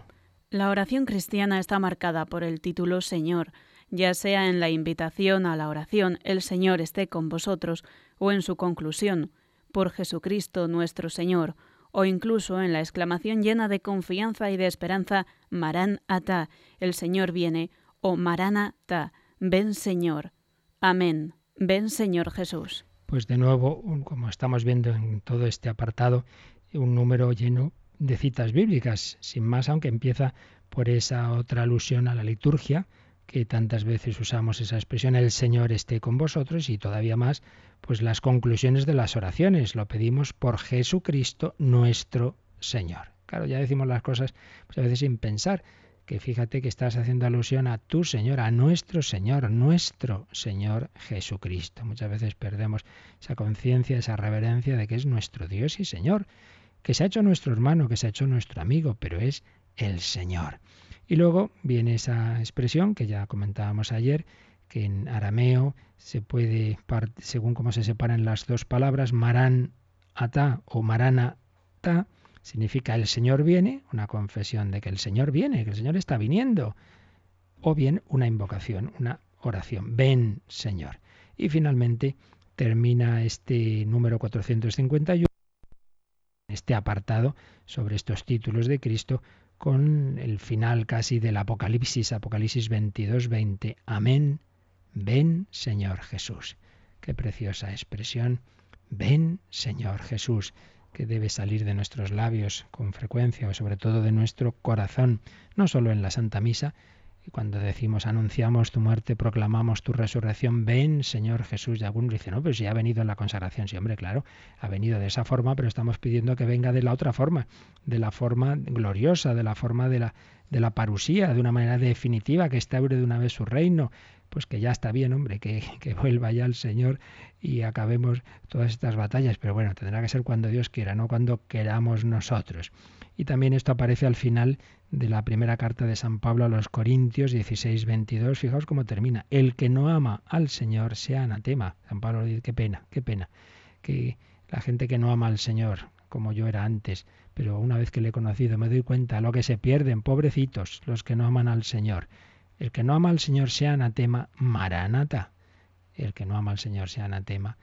La oración cristiana está marcada por el título Señor, ya sea en la invitación a la oración El Señor esté con vosotros o en su conclusión, por Jesucristo nuestro Señor, o incluso en la exclamación llena de confianza y de esperanza, Marán ata, el Señor viene, o Maránata, ven Señor. Amén, ven Señor Jesús. Pues de nuevo, como estamos viendo en todo este apartado, un número lleno de citas bíblicas, sin más, aunque empieza por esa otra alusión a la liturgia, que tantas veces usamos esa expresión, el Señor esté con vosotros, y todavía más, pues las conclusiones de las oraciones. Lo pedimos por Jesucristo nuestro Señor. Claro, ya decimos las cosas pues a veces sin pensar, que fíjate que estás haciendo alusión a tu Señor, a nuestro Señor, nuestro Señor Jesucristo. Muchas veces perdemos esa conciencia, esa reverencia de que es nuestro Dios y Señor, que se ha hecho nuestro hermano, que se ha hecho nuestro amigo, pero es el Señor. Y luego viene esa expresión que ya comentábamos ayer, que en arameo se puede, según cómo se separan las dos palabras, marán ata o marana ta, significa el Señor viene, una confesión de que el Señor viene, que el Señor está viniendo, o bien una invocación, una oración, ven Señor. Y finalmente termina este número 451, este apartado sobre estos títulos de Cristo, con el final casi del Apocalipsis, Apocalipsis 22, 20. Amén. Ven, Señor Jesús. Qué preciosa expresión. Ven, Señor Jesús, que debe salir de nuestros labios con frecuencia o sobre todo de nuestro corazón, no solo en la Santa Misa, cuando decimos anunciamos tu muerte, proclamamos tu resurrección, ven Señor Jesús. Y algunos dicen, no, pues ya ha venido en la consagración. Sí, hombre, claro, ha venido de esa forma, pero estamos pidiendo que venga de la otra forma, de la forma gloriosa, de la forma de la, de la parusía, de una manera definitiva, que estaure de una vez su reino. Pues que ya está bien, hombre, que, que vuelva ya el Señor y acabemos todas estas batallas. Pero bueno, tendrá que ser cuando Dios quiera, no cuando queramos nosotros. Y también esto aparece al final de la primera carta de San Pablo a los Corintios 16, 22. Fijaos cómo termina. El que no ama al Señor sea anatema. San Pablo dice, qué pena, qué pena. Que la gente que no ama al Señor, como yo era antes, pero una vez que le he conocido me doy cuenta lo que se pierden, pobrecitos, los que no aman al Señor. El que no ama al Señor sea anatema, maranata. El que no ama al Señor sea anatema.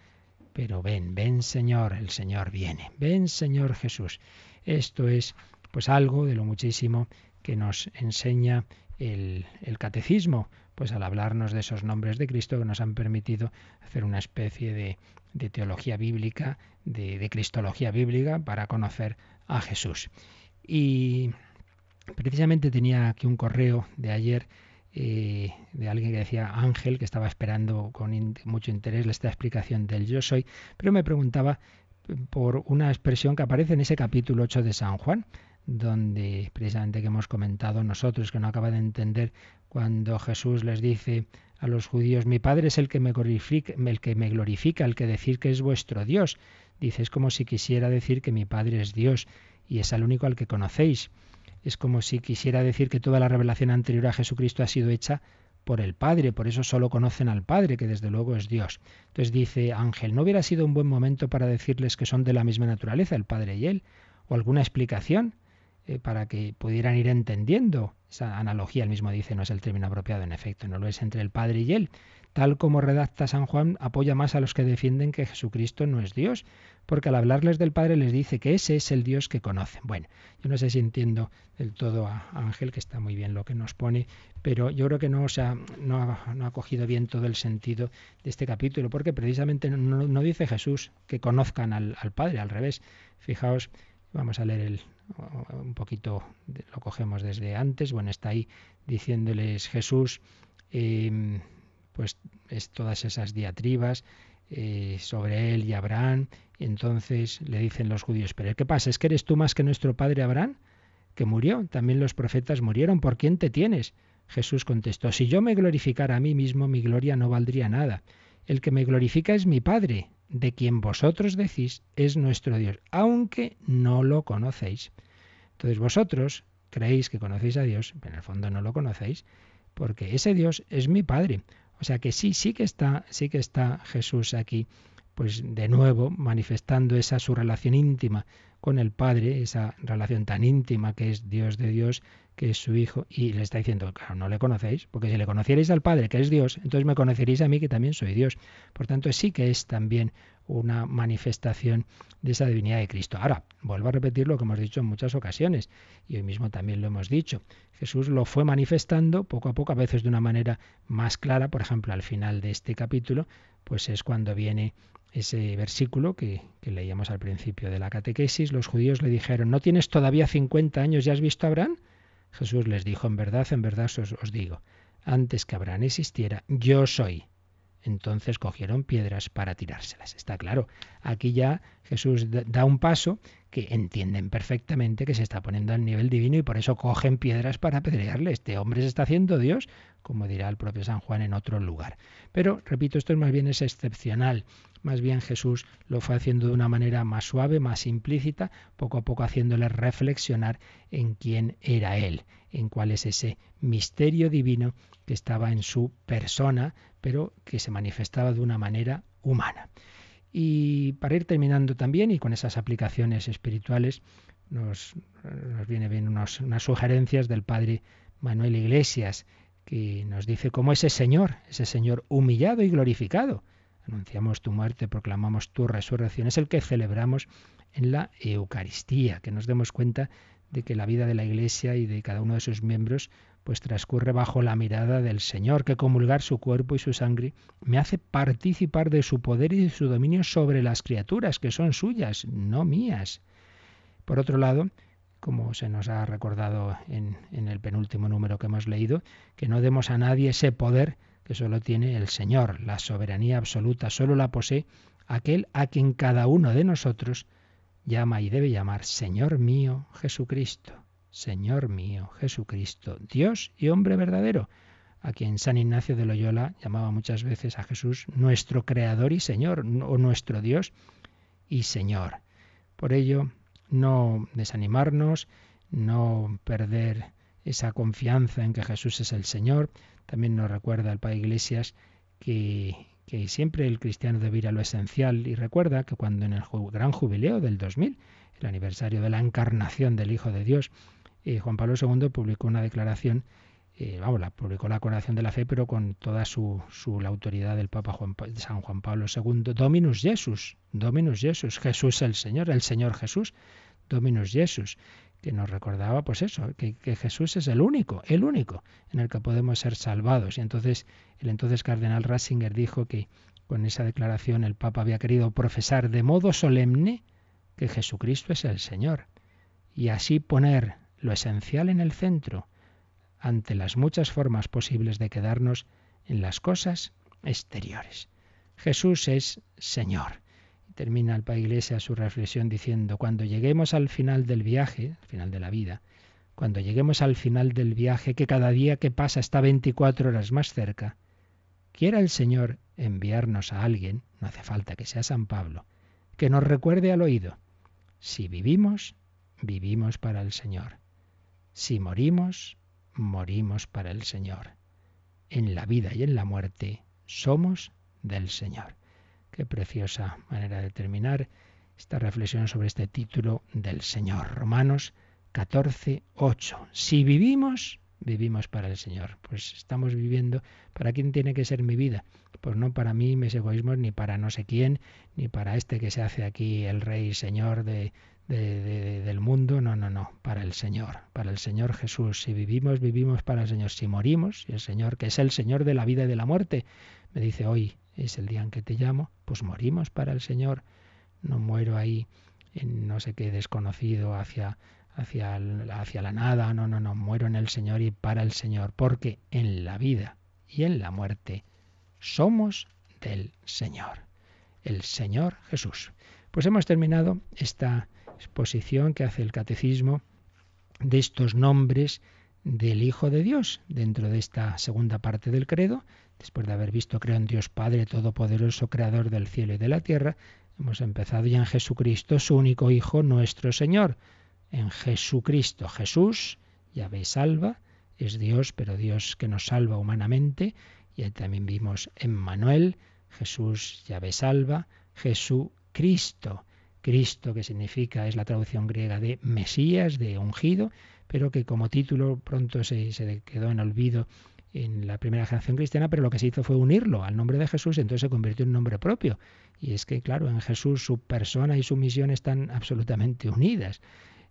Pero ven, ven Señor, el Señor viene. Ven Señor Jesús. Esto es pues algo de lo muchísimo que nos enseña el, catecismo, pues al hablarnos de esos nombres de Cristo que nos han permitido hacer una especie de, teología bíblica, de, cristología bíblica para conocer a Jesús. Y precisamente tenía aquí un correo de ayer eh, de alguien que decía Ángel, que estaba esperando con mucho interés esta explicación del yo soy, pero me preguntaba por una expresión que aparece en ese capítulo 8 de San Juan, donde precisamente que hemos comentado nosotros, que no acaba de entender cuando Jesús les dice a los judíos, mi Padre es el que me glorifica, el que me glorifica, el que decir que es vuestro Dios. Dice, es como si quisiera decir que mi Padre es Dios y es el único al que conocéis. Es como si quisiera decir que toda la revelación anterior a Jesucristo ha sido hecha por el Padre, por eso solo conocen al Padre, que desde luego es Dios. Entonces dice Ángel, ¿no hubiera sido un buen momento para decirles que son de la misma naturaleza, el Padre y Él? ¿O alguna explicación? Eh, para que pudieran ir entendiendo. Esa analogía, el mismo dice, no es el término apropiado, en efecto, no lo es entre el Padre y Él. Tal como redacta San Juan, apoya más a los que defienden que Jesucristo no es Dios, porque al hablarles del Padre les dice que ese es el Dios que conocen. Bueno, yo no sé si entiendo del todo a Ángel, que está muy bien lo que nos pone, pero yo creo que no, o sea, no, ha, cogido bien todo el sentido de este capítulo, porque precisamente no, dice Jesús que conozcan al, al Padre, al revés. Fijaos, vamos a leer el, un poquito lo cogemos desde antes, bueno, está ahí diciéndoles Jesús, em, pues es todas esas diatribas eh, sobre él y Abraham, entonces le dicen los judíos, pero ¿qué pasa? ¿Es que eres tú más que nuestro padre Abraham? que murió, también los profetas murieron, ¿por quién te tienes? Jesús contestó, si yo me glorificara a mí mismo, mi gloria no valdría nada. El que me glorifica es mi Padre, de quien vosotros decís es nuestro Dios, aunque no lo conocéis. Entonces vosotros creéis que conocéis a Dios, pero en el fondo no lo conocéis, porque ese Dios es mi Padre. O sea que sí, sí que está, sí que está Jesús aquí, pues de nuevo manifestando esa su relación íntima con el Padre, esa relación tan íntima que es Dios de Dios, que es su Hijo, y le está diciendo, claro, no le conocéis, porque si le conocierais al Padre, que es Dios, entonces me conoceréis a mí, que también soy Dios. Por tanto, sí que es también una manifestación de esa divinidad de Cristo. Ahora, vuelvo a repetir lo que hemos dicho en muchas ocasiones, y hoy mismo también lo hemos dicho. Jesús lo fue manifestando poco a poco, a veces de una manera más clara, por ejemplo, al final de este capítulo, pues es cuando viene ese versículo que, leíamos al principio de la catequesis, los judíos le dijeron, ¿no tienes todavía 50 años y has visto a Abraham? Jesús les dijo, en verdad, en verdad os, os digo, antes que Abraham existiera, yo soy. Entonces cogieron piedras para tirárselas. Está claro, aquí ya Jesús da un paso que entienden perfectamente que se está poniendo al nivel divino y por eso cogen piedras para apedrearle. Este hombre se está haciendo Dios, como dirá el propio San Juan en otro lugar. Pero, repito, esto es más bien es excepcional. Más bien Jesús lo fue haciendo de una manera más suave, más implícita, poco a poco haciéndole reflexionar en quién era Él, en cuál es ese misterio divino que estaba en su persona, pero que se manifestaba de una manera humana. Y para ir terminando también, y con esas aplicaciones espirituales, nos, nos viene bien unas sugerencias del padre Manuel Iglesias, que nos dice cómo ese Señor, ese Señor humillado y glorificado, anunciamos tu muerte, proclamamos tu resurrección, es el que celebramos en la Eucaristía, que nos demos cuenta de que la vida de la Iglesia y de cada uno de sus miembros pues transcurre bajo la mirada del Señor, que comulgar su cuerpo y su sangre me hace participar de su poder y de su dominio sobre las criaturas, que son suyas, no mías. Por otro lado, como se nos ha recordado en, en el penúltimo número que hemos leído, que no demos a nadie ese poder que solo tiene el Señor, la soberanía absoluta, solo la posee aquel a quien cada uno de nosotros llama y debe llamar Señor mío Jesucristo. Señor mío, Jesucristo, Dios y hombre verdadero, a quien San Ignacio de Loyola llamaba muchas veces a Jesús nuestro Creador y Señor, o nuestro Dios y Señor. Por ello, no desanimarnos, no perder esa confianza en que Jesús es el Señor. También nos recuerda el Padre Iglesias que, que siempre el cristiano debe ir a lo esencial y recuerda que cuando en el gran jubileo del 2000, el aniversario de la encarnación del Hijo de Dios, Juan Pablo II publicó una declaración, eh, vamos, la, publicó la coronación de la fe, pero con toda su, su la autoridad del Papa Juan, San Juan Pablo II, Dominus Jesus, Dominus Jesus, Jesús el Señor, el Señor Jesús, Dominus Jesus, que nos recordaba pues eso, que, Jesús es el único, el único en el que podemos ser salvados. Y entonces el entonces cardenal Ratzinger dijo que con esa declaración el Papa había querido profesar de modo solemne que Jesucristo es el Señor y así poner lo esencial en el centro, ante las muchas formas posibles de quedarnos en las cosas exteriores. Jesús es Señor. Termina el Padre Iglesia su reflexión diciendo, cuando lleguemos al final del viaje, al final de la vida, cuando lleguemos al final del viaje, que cada día que pasa está 24 horas más cerca, quiera el Señor enviarnos a alguien, no hace falta que sea San Pablo, que nos recuerde al oído, si vivimos, vivimos para el Señor. Si morimos, morimos para el Señor. En la vida y en la muerte somos del Señor. Qué preciosa manera de terminar esta reflexión sobre este título del Señor. Romanos 14, 8. Si vivimos, vivimos para el Señor. Pues estamos viviendo, ¿para quién tiene que ser mi vida? Pues no para mí, mis egoísmos, ni para no sé quién, ni para este que se hace aquí el Rey Señor de, del mundo, no, no, no, para el Señor, para el Señor Jesús. Si vivimos, vivimos para el Señor. Si morimos, el Señor, que es el Señor de la vida y de la muerte, me dice hoy es el día en que te llamo, pues morimos para el Señor. No muero ahí en no sé qué desconocido hacia hacia, hacia la nada, no, no, no, muero en el Señor y para el Señor, porque en la vida y en la muerte somos del Señor, el Señor Jesús. Pues hemos terminado esta exposición que hace el catecismo de estos nombres del Hijo de Dios dentro de esta segunda parte del credo. Después de haber visto creo en Dios Padre Todopoderoso, Creador del cielo y de la tierra, hemos empezado ya en Jesucristo, su único Hijo, nuestro Señor en Jesucristo. Jesús, ya veis, salva, es Dios, pero Dios que nos salva humanamente. Y ahí también vimos en Manuel, Jesús, ya ve salva, Jesucristo. Cristo, que significa, es la traducción griega de Mesías, de ungido, pero que como título pronto se, quedó en olvido en la primera generación cristiana, pero lo que se hizo fue unirlo al nombre de Jesús, entonces se convirtió en nombre propio. Y es que, claro, en Jesús su persona y su misión están absolutamente unidas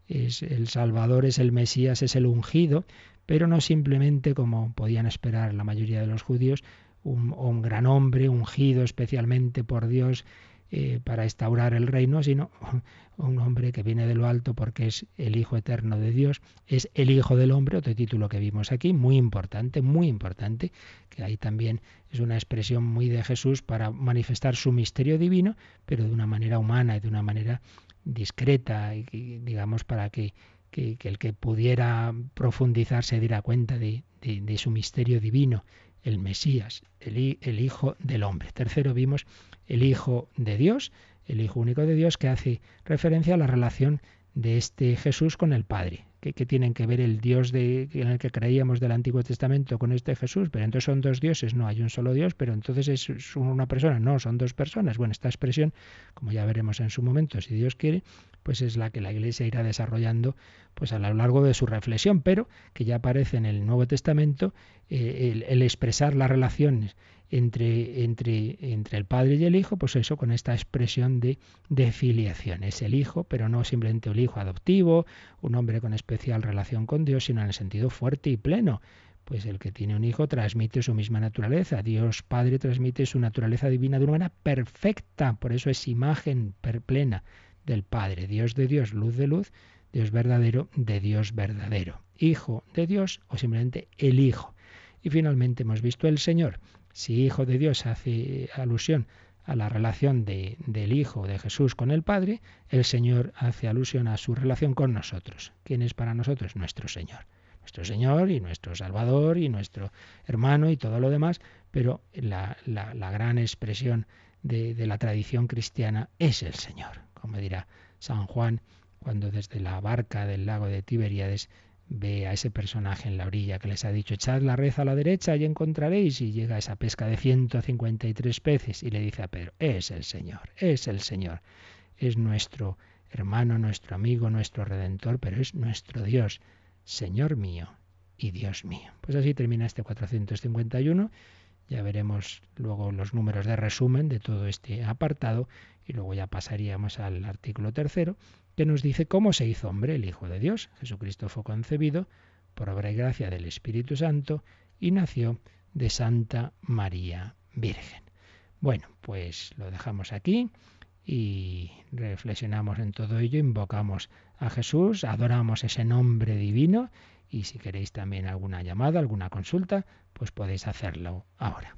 es el Salvador, es el Mesías, es el ungido, pero no simplemente como podían esperar la mayoría de los judíos, un, gran hombre ungido especialmente por Dios eh, para instaurar el reino, sino un hombre que viene de lo alto porque es el Hijo eterno de Dios, es el Hijo del Hombre, otro título que vimos aquí, muy importante, muy importante, que ahí también es una expresión muy de Jesús para manifestar su misterio divino, pero de una manera humana y de una manera discreta, y, digamos, para que, el que pudiera profundizar se diera cuenta de, su misterio divino, el Mesías, el, el, Hijo del Hombre. Tercero vimos el Hijo de Dios, el Hijo único de Dios, que hace referencia a la relación de este Jesús con el Padre. ¿Qué, tienen que ver el Dios de, en el que creíamos del Antiguo Testamento con este Jesús? Pero entonces son dos dioses, no hay un solo Dios, pero entonces es una persona, no, son dos personas. Bueno, esta expresión, como ya veremos en su momento, si Dios quiere, pues es la que la Iglesia irá desarrollando pues a lo largo de su reflexión, pero que ya aparece en el Nuevo Testamento eh, el expresar las relaciones entre, entre, entre el Padre y el Hijo, pues eso, con esta expresión de, filiación. Es el Hijo, pero no simplemente el Hijo adoptivo, un hombre con especial relación con Dios, sino en el sentido fuerte y pleno. Pues el que tiene un hijo transmite su misma naturaleza. Dios Padre transmite su naturaleza divina de una manera perfecta. Por eso es imagen plena del Padre. Dios de Dios, luz de luz, Dios verdadero de Dios verdadero. Hijo de Dios o simplemente el Hijo. Y finalmente hemos visto el Señor, si Hijo de Dios hace alusión a la relación de, del Hijo de Jesús con el Padre, el Señor hace alusión a su relación con nosotros. ¿Quién es para nosotros? Nuestro Señor. Nuestro Señor y nuestro Salvador y nuestro hermano y todo lo demás, pero la, gran expresión de, de la tradición cristiana es el Señor. Como dirá San Juan, cuando desde la barca del lago de Tiberíades ve a ese personaje en la orilla que les ha dicho, echad la red a la derecha y encontraréis, y llega esa pesca de 153 peces y le dice a Pedro, es el Señor, es el Señor, es nuestro hermano, nuestro amigo, nuestro redentor, pero es nuestro Dios, Señor mío y Dios mío. Pues así termina este 451. Ya veremos luego los números de resumen de todo este apartado y luego ya pasaríamos al artículo tercero que nos dice cómo se hizo hombre el Hijo de Dios. Jesucristo fue concebido por obra y gracia del Espíritu Santo y nació de Santa María Virgen. Bueno, pues lo dejamos aquí y reflexionamos en todo ello, invocamos a Jesús, adoramos ese nombre divino y si queréis también alguna llamada, alguna consulta, pues podéis hacerlo ahora.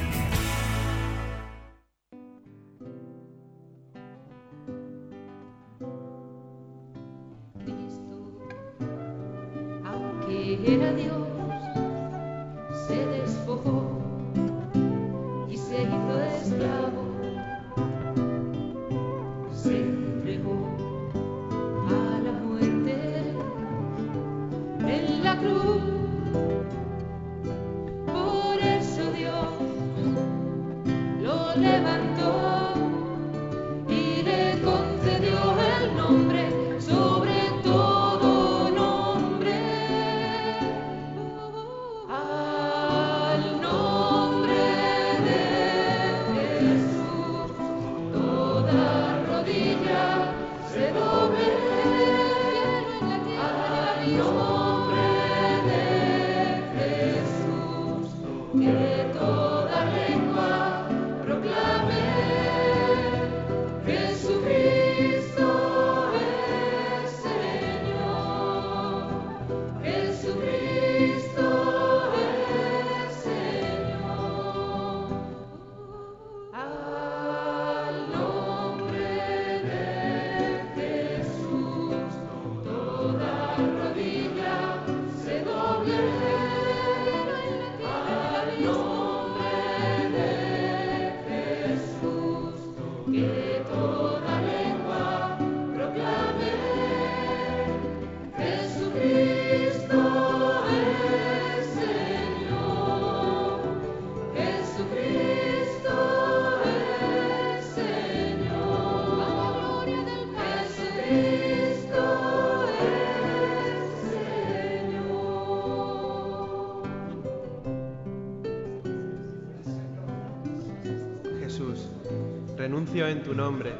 en tu nombre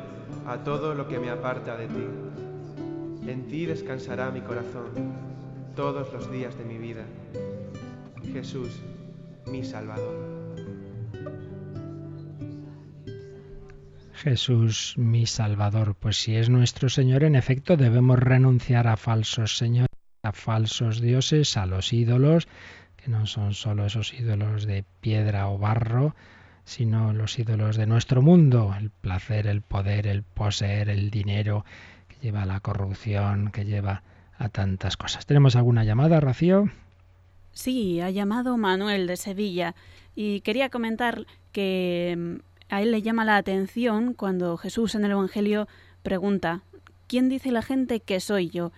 a todo lo que me aparta de ti. En ti descansará mi corazón todos los días de mi vida. Jesús, mi Salvador. Jesús, mi Salvador. Pues si es nuestro Señor, en efecto, debemos renunciar a falsos señores, a falsos dioses, a los ídolos, que no son solo esos ídolos de piedra o barro, sino los ídolos de nuestro mundo, el placer, el poder, el poseer, el dinero, que lleva a la corrupción, que lleva a tantas cosas. ¿Tenemos alguna llamada, Rocío? Sí, ha llamado Manuel de Sevilla y quería comentar que mm, a él le llama la atención cuando Jesús en el Evangelio pregunta, ¿quién dice la gente que soy yo?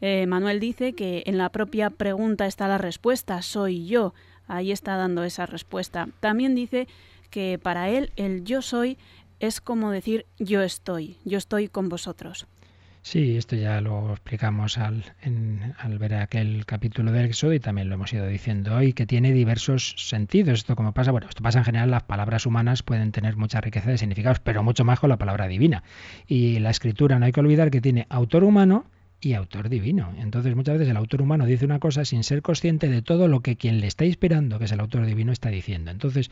Eh, Manuel dice que en la propia pregunta está la respuesta, soy yo. Ahí está dando esa respuesta. También dice que para él el yo soy es como decir yo estoy, yo estoy con vosotros. Sí, esto ya lo explicamos al, al ver aquel capítulo del Éxodo y también lo hemos ido diciendo hoy, que tiene diversos sentidos. Esto como pasa, bueno, esto pasa en general, las palabras humanas pueden tener mucha riqueza de significados, pero mucho más con la palabra divina. Y la escritura no hay que olvidar que tiene autor humano y autor divino. Entonces muchas veces el autor humano dice una cosa sin ser consciente de todo lo que quien le está inspirando, que es el autor divino, está diciendo. Entonces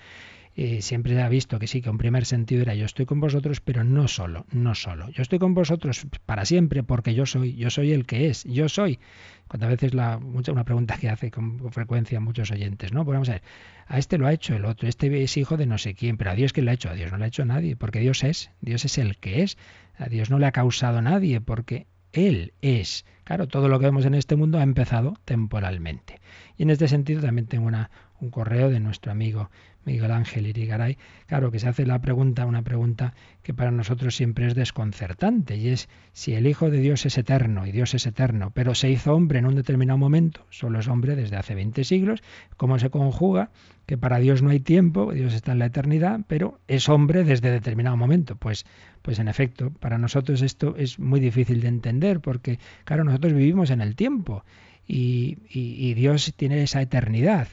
eh, siempre se ha visto que sí, que un primer sentido era yo estoy con vosotros, pero no solo, no solo. Yo estoy con vosotros para siempre porque yo soy, yo soy el que es, yo soy. Cuando a veces la, una pregunta que hace con frecuencia muchos oyentes, ¿no? Pues vamos a ver, a este lo ha hecho el otro, este es hijo de no sé quién, pero a Dios que lo ha hecho, a Dios no lo ha hecho nadie, porque Dios es, Dios es el que es, a Dios no le ha causado nadie, porque Él es. Claro, todo lo que vemos en este mundo ha empezado temporalmente. Y en este sentido también tengo una, un correo de nuestro amigo Miguel Ángel Irigaray, claro que se hace la pregunta, una pregunta que para nosotros siempre es desconcertante, y es si el Hijo de Dios es eterno, y Dios es eterno, pero se hizo hombre en un determinado momento, solo es hombre desde hace 20 siglos, ¿cómo se conjuga que para Dios no hay tiempo, Dios está en la eternidad, pero es hombre desde determinado momento? Pues, pues en efecto, para nosotros esto es muy difícil de entender, porque claro, nosotros vivimos en el tiempo, y, y Dios tiene esa eternidad.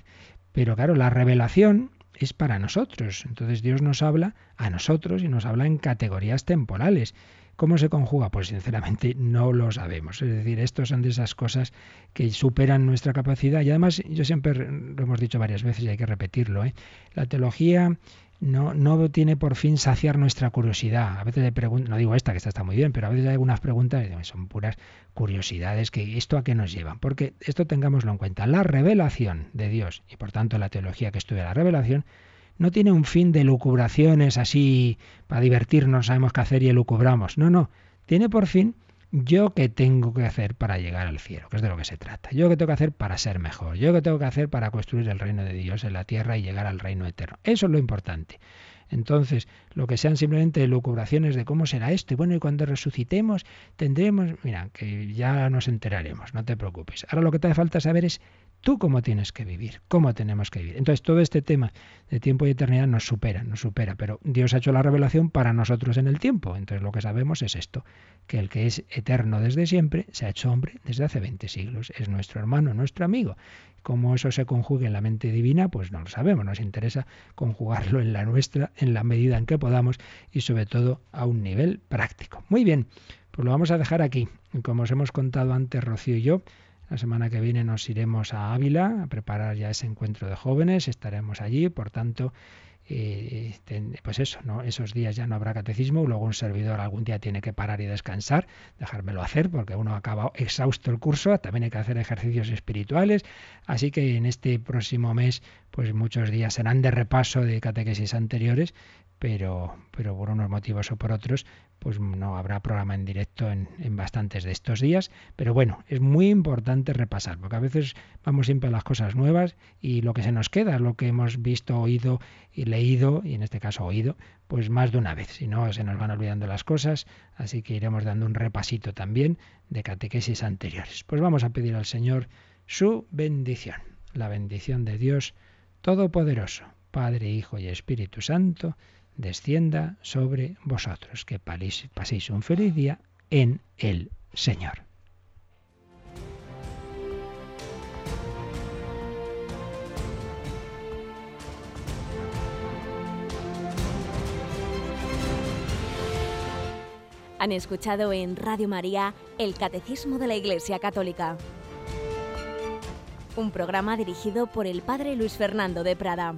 Pero claro, la revelación es para nosotros. Entonces Dios nos habla a nosotros y nos habla en categorías temporales. ¿Cómo se conjuga? Pues sinceramente no lo sabemos. Es decir, estos son de esas cosas que superan nuestra capacidad y además yo siempre lo hemos dicho varias veces y hay que repetirlo. ¿eh? La teología no, no tiene por fin saciar nuestra curiosidad. A veces le pregunto, no digo esta, que esta está muy bien, pero a veces hay algunas preguntas que son puras curiosidades, que esto a qué nos llevan. Porque esto tengámoslo en cuenta. La revelación de Dios, y por tanto la teología que estudia la revelación, no tiene un fin de lucubraciones así para divertirnos, sabemos qué hacer y elucubramos. No, no. Tiene por fin yo qué tengo que hacer para llegar al cielo, que es de lo que se trata. Yo qué tengo que hacer para ser mejor. Yo qué tengo que hacer para construir el reino de Dios en la tierra y llegar al reino eterno. Eso es lo importante. Entonces, lo que sean simplemente lucubraciones de cómo será esto, y bueno, y cuando resucitemos tendremos, mira, que ya nos enteraremos, no te preocupes. Ahora lo que te hace falta saber es tú cómo tienes que vivir, cómo tenemos que vivir. Entonces, todo este tema de tiempo y eternidad nos supera, nos supera, pero Dios ha hecho la revelación para nosotros en el tiempo. Entonces, lo que sabemos es esto, que el que es eterno desde siempre se ha hecho hombre desde hace 20 siglos, es nuestro hermano, nuestro amigo. Cómo eso se conjugue en la mente divina, pues no lo sabemos, nos interesa conjugarlo en la nuestra en la medida en que podamos y sobre todo a un nivel práctico. Muy bien, pues lo vamos a dejar aquí. Como os hemos contado antes, Rocío y yo, la semana que viene nos iremos a Ávila a preparar ya ese encuentro de jóvenes, estaremos allí, por tanto, eh, pues eso, ¿no? esos días ya no habrá catecismo, luego un servidor algún día tiene que parar y descansar, dejármelo hacer, porque uno acaba exhausto el curso, también hay que hacer ejercicios espirituales, así que en este próximo mes, pues muchos días serán de repaso de catequesis anteriores, pero, pero por unos motivos o por otros, pues no habrá programa en directo en, en, bastantes de estos días. Pero bueno, es muy importante repasar, porque a veces vamos siempre a las cosas nuevas y lo que se nos queda lo que hemos visto, oído y leído, y en este caso oído, pues más de una vez. Si no, se nos van olvidando las cosas, así que iremos dando un repasito también de catequesis anteriores. Pues vamos a pedir al Señor su bendición, la bendición de Dios Todopoderoso, Padre, Hijo y Espíritu Santo, descienda sobre vosotros. Que paséis un feliz día en el Señor. Han escuchado en Radio María el Catecismo de la Iglesia Católica, un programa dirigido por el Padre Luis Fernando de Prada.